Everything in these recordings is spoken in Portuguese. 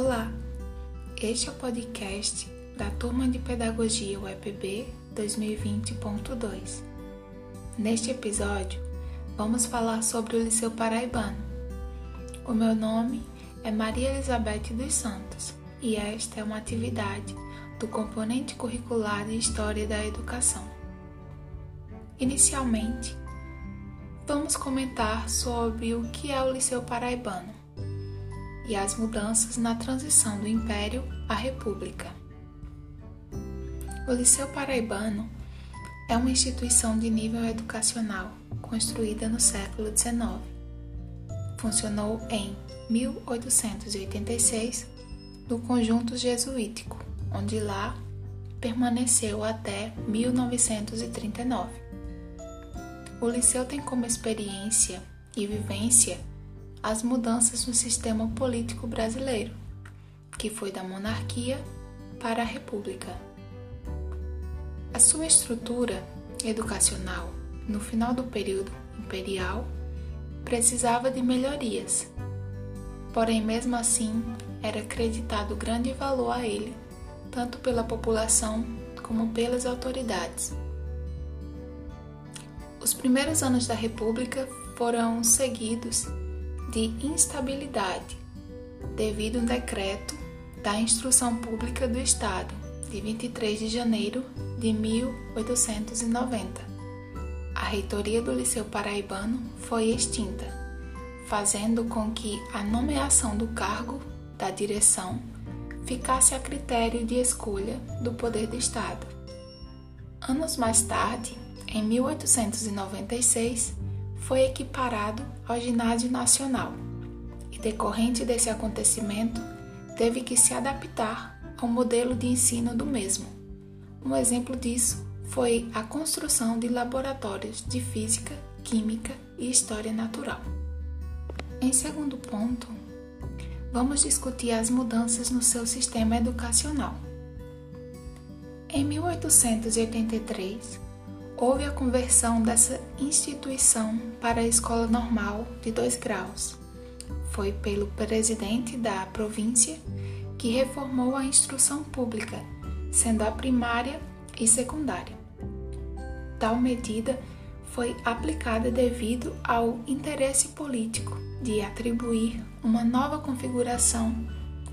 Olá, este é o podcast da Turma de Pedagogia UEPB 2020.2. Neste episódio, vamos falar sobre o Liceu Paraibano. O meu nome é Maria Elizabeth dos Santos e esta é uma atividade do componente curricular de História da Educação. Inicialmente, vamos comentar sobre o que é o Liceu Paraibano e as mudanças na transição do Império à República. O Liceu Paraibano é uma instituição de nível educacional construída no século XIX. Funcionou em 1886 no conjunto jesuítico, onde lá permaneceu até 1939. O liceu tem como experiência e vivência as mudanças no sistema político brasileiro, que foi da monarquia para a república. A sua estrutura educacional no final do período imperial precisava de melhorias. Porém, mesmo assim, era acreditado grande valor a ele, tanto pela população como pelas autoridades. Os primeiros anos da República foram seguidos de instabilidade, devido a um decreto da Instrução Pública do Estado, de 23 de janeiro de 1890. A reitoria do Liceu Paraibano foi extinta, fazendo com que a nomeação do cargo da direção ficasse a critério de escolha do poder do Estado. Anos mais tarde, em 1896, foi equiparado ao Ginásio Nacional e, decorrente desse acontecimento, teve que se adaptar ao modelo de ensino do mesmo. Um exemplo disso foi a construção de laboratórios de física, química e história natural. Em segundo ponto, vamos discutir as mudanças no seu sistema educacional. Em 1883, houve a conversão dessa instituição para a escola normal de dois graus. Foi pelo presidente da província que reformou a instrução pública, sendo a primária e secundária. Tal medida foi aplicada devido ao interesse político de atribuir uma nova configuração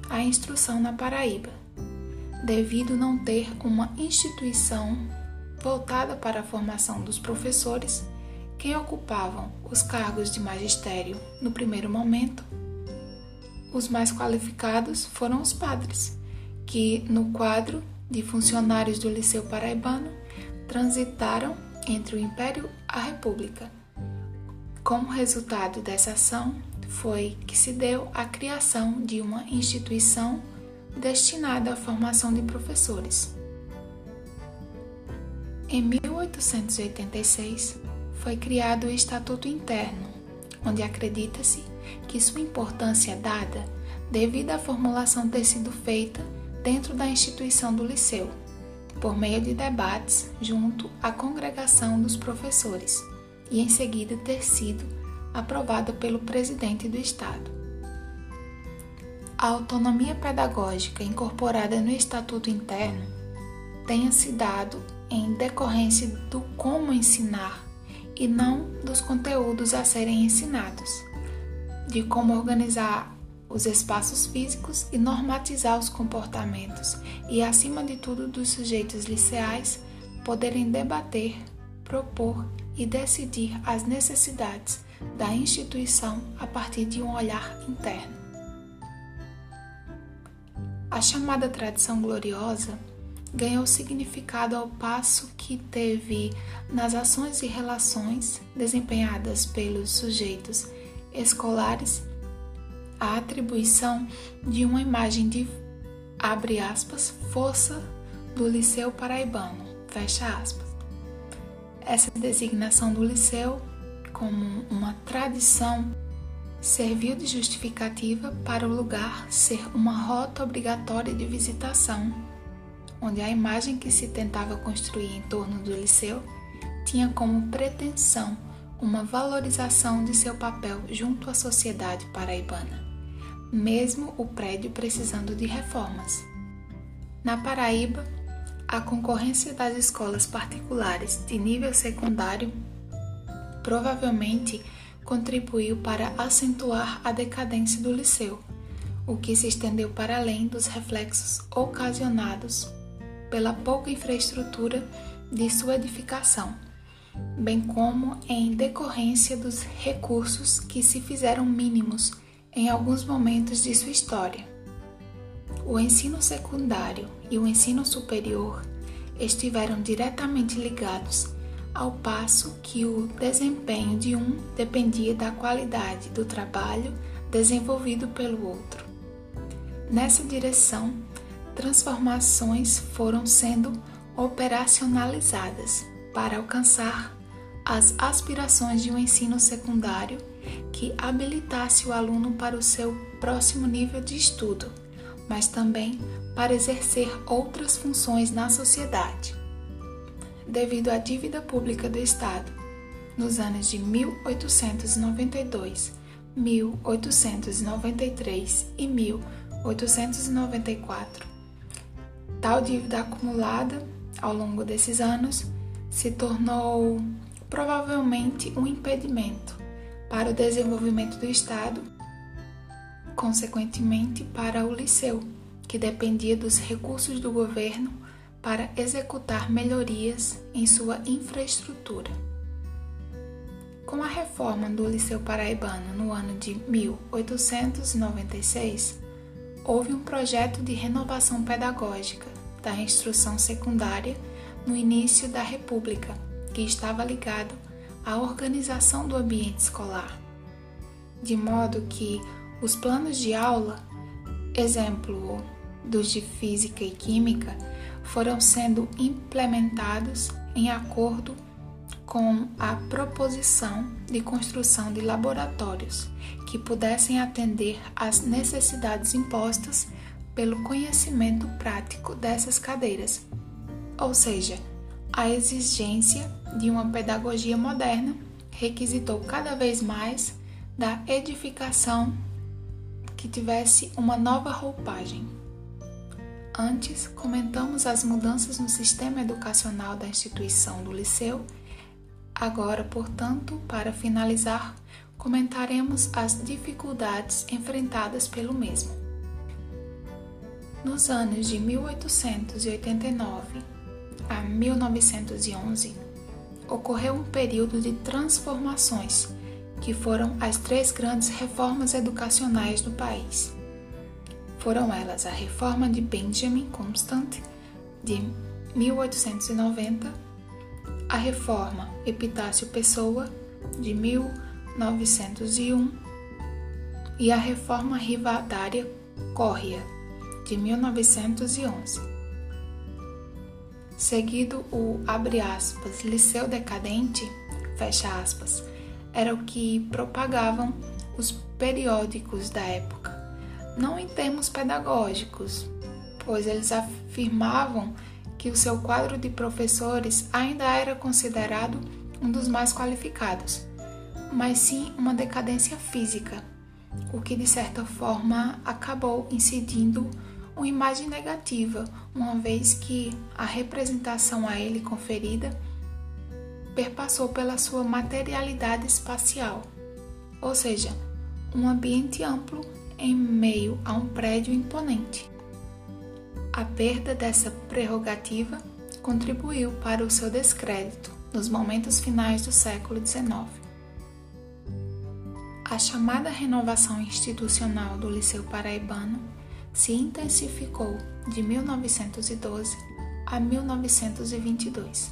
à instrução na Paraíba, devido não ter uma instituição voltada para a formação dos professores, quem ocupavam os cargos de magistério no primeiro momento, os mais qualificados foram os padres, que, no quadro de funcionários do Liceu Paraibano, transitaram entre o Império e a República. Como resultado dessa ação, foi que se deu a criação de uma instituição destinada à formação de professores. Em 1886, foi criado o Estatuto Interno, onde acredita-se que sua importância é dada devido à formulação ter sido feita dentro da instituição do liceu, por meio de debates junto à congregação dos professores, e em seguida ter sido aprovada pelo presidente do Estado. A autonomia pedagógica incorporada no Estatuto Interno tenha se dado em decorrência do como ensinar e não dos conteúdos a serem ensinados, de como organizar os espaços físicos e normatizar os comportamentos, e acima de tudo dos sujeitos liceais poderem debater, propor e decidir as necessidades da instituição a partir de um olhar interno. A chamada tradição gloriosa ganhou significado ao passo que teve nas ações e relações desempenhadas pelos sujeitos escolares a atribuição de uma imagem de abre aspas força do Liceu Paraibano fecha aspas. Essa designação do liceu como uma tradição serviu de justificativa para o lugar ser uma rota obrigatória de visitação onde a imagem que se tentava construir em torno do liceu tinha como pretensão uma valorização de seu papel junto à sociedade paraibana, mesmo o prédio precisando de reformas. Na Paraíba, a concorrência das escolas particulares de nível secundário provavelmente contribuiu para acentuar a decadência do liceu, o que se estendeu para além dos reflexos ocasionados pela pouca infraestrutura de sua edificação, bem como em decorrência dos recursos que se fizeram mínimos em alguns momentos de sua história. O ensino secundário e o ensino superior estiveram diretamente ligados, ao passo que o desempenho de um dependia da qualidade do trabalho desenvolvido pelo outro. Nessa direção, transformações foram sendo operacionalizadas para alcançar as aspirações de um ensino secundário que habilitasse o aluno para o seu próximo nível de estudo, mas também para exercer outras funções na sociedade. Devido à dívida pública do Estado, nos anos de 1892, 1893 e 1894, tal dívida acumulada ao longo desses anos se tornou provavelmente um impedimento para o desenvolvimento do Estado, consequentemente para o liceu, que dependia dos recursos do governo para executar melhorias em sua infraestrutura. Com a reforma do Liceu Paraibano no ano de 1896, houve um projeto de renovação pedagógica da instrução secundária no início da República, que estava ligado à organização do ambiente escolar, de modo que os planos de aula, exemplo dos de física e química, foram sendo implementados em acordo com a proposição de construção de laboratórios que pudessem atender às necessidades impostas pelo conhecimento prático dessas cadeiras, ou seja, a exigência de uma pedagogia moderna requisitou cada vez mais da edificação que tivesse uma nova roupagem. Antes, comentamos as mudanças no sistema educacional da instituição do liceu. Agora, portanto, para finalizar, comentaremos as dificuldades enfrentadas pelo mesmo. Nos anos de 1889 a 1911, ocorreu um período de transformações, que foram as três grandes reformas educacionais do país. Foram elas a Reforma de Benjamin Constant, de 1890, a Reforma Epitácio Pessoa, de 1901, e a Reforma Rivadária Córrea, de 1911. Seguido o abre aspas, liceu decadente, fecha aspas, era o que propagavam os periódicos da época. Não em termos pedagógicos, pois eles afirmavam que o seu quadro de professores ainda era considerado um dos mais qualificados, mas sim uma decadência física, o que de certa forma acabou incidindo uma imagem negativa, uma vez que a representação a ele conferida perpassou pela sua materialidade espacial, ou seja, um ambiente amplo em meio a um prédio imponente. A perda dessa prerrogativa contribuiu para o seu descrédito nos momentos finais do século XIX. A chamada renovação institucional do Liceu Paraibano se intensificou de 1912 a 1922.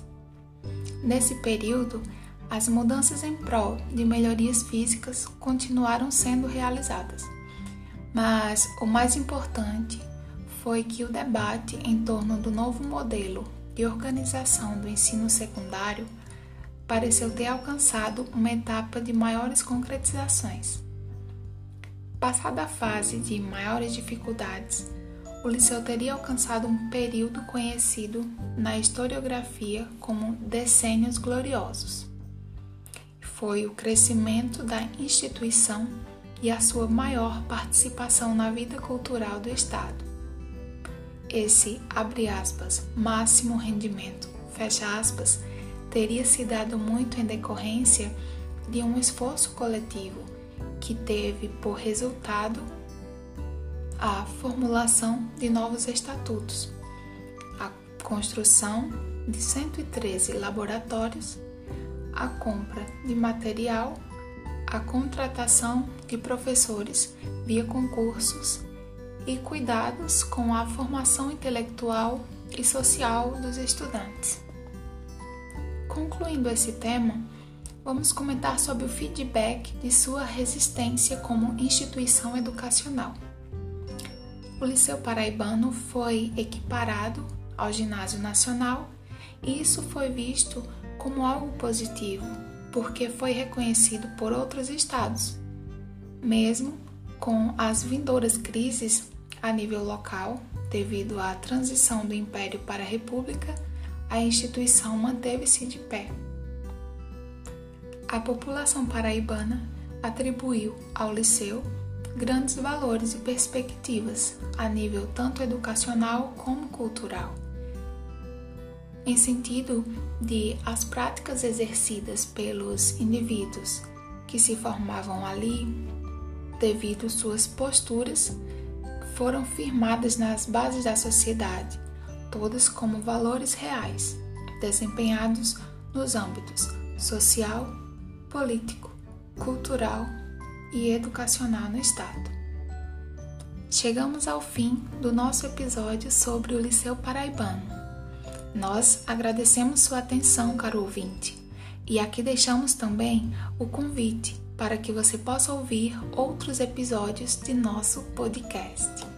Nesse período, as mudanças em prol de melhorias físicas continuaram sendo realizadas, mas o mais importante foi que o debate em torno do novo modelo de organização do ensino secundário pareceu ter alcançado uma etapa de maiores concretizações. Passada a fase de maiores dificuldades, o liceu teria alcançado um período conhecido na historiografia como decênios gloriosos. Foi o crescimento da instituição e a sua maior participação na vida cultural do Estado. Esse, abre aspas, máximo rendimento, fecha aspas, teria se dado muito em decorrência de um esforço coletivo que teve por resultado a formulação de novos estatutos, a construção de 113 laboratórios, a compra de material, a contratação de professores via concursos e cuidados com a formação intelectual e social dos estudantes. Concluindo esse tema, vamos comentar sobre o feedback de sua resistência como instituição educacional. O Liceu Paraibano foi equiparado ao Ginásio Nacional e isso foi visto como algo positivo, porque foi reconhecido por outros estados. Mesmo com as vindouras crises a nível local, devido à transição do Império para a República, a instituição manteve-se de pé. A população paraibana atribuiu ao liceu grandes valores e perspectivas a nível tanto educacional como cultural. Em sentido de as práticas exercidas pelos indivíduos que se formavam ali, devido suas posturas, foram firmadas nas bases da sociedade, todas como valores reais, desempenhados nos âmbitos social, político, cultural e educacional no Estado. Chegamos ao fim do nosso episódio sobre o Liceu Paraibano. Nós agradecemos sua atenção, caro ouvinte, e aqui deixamos também o convite para que você possa ouvir outros episódios de nosso podcast.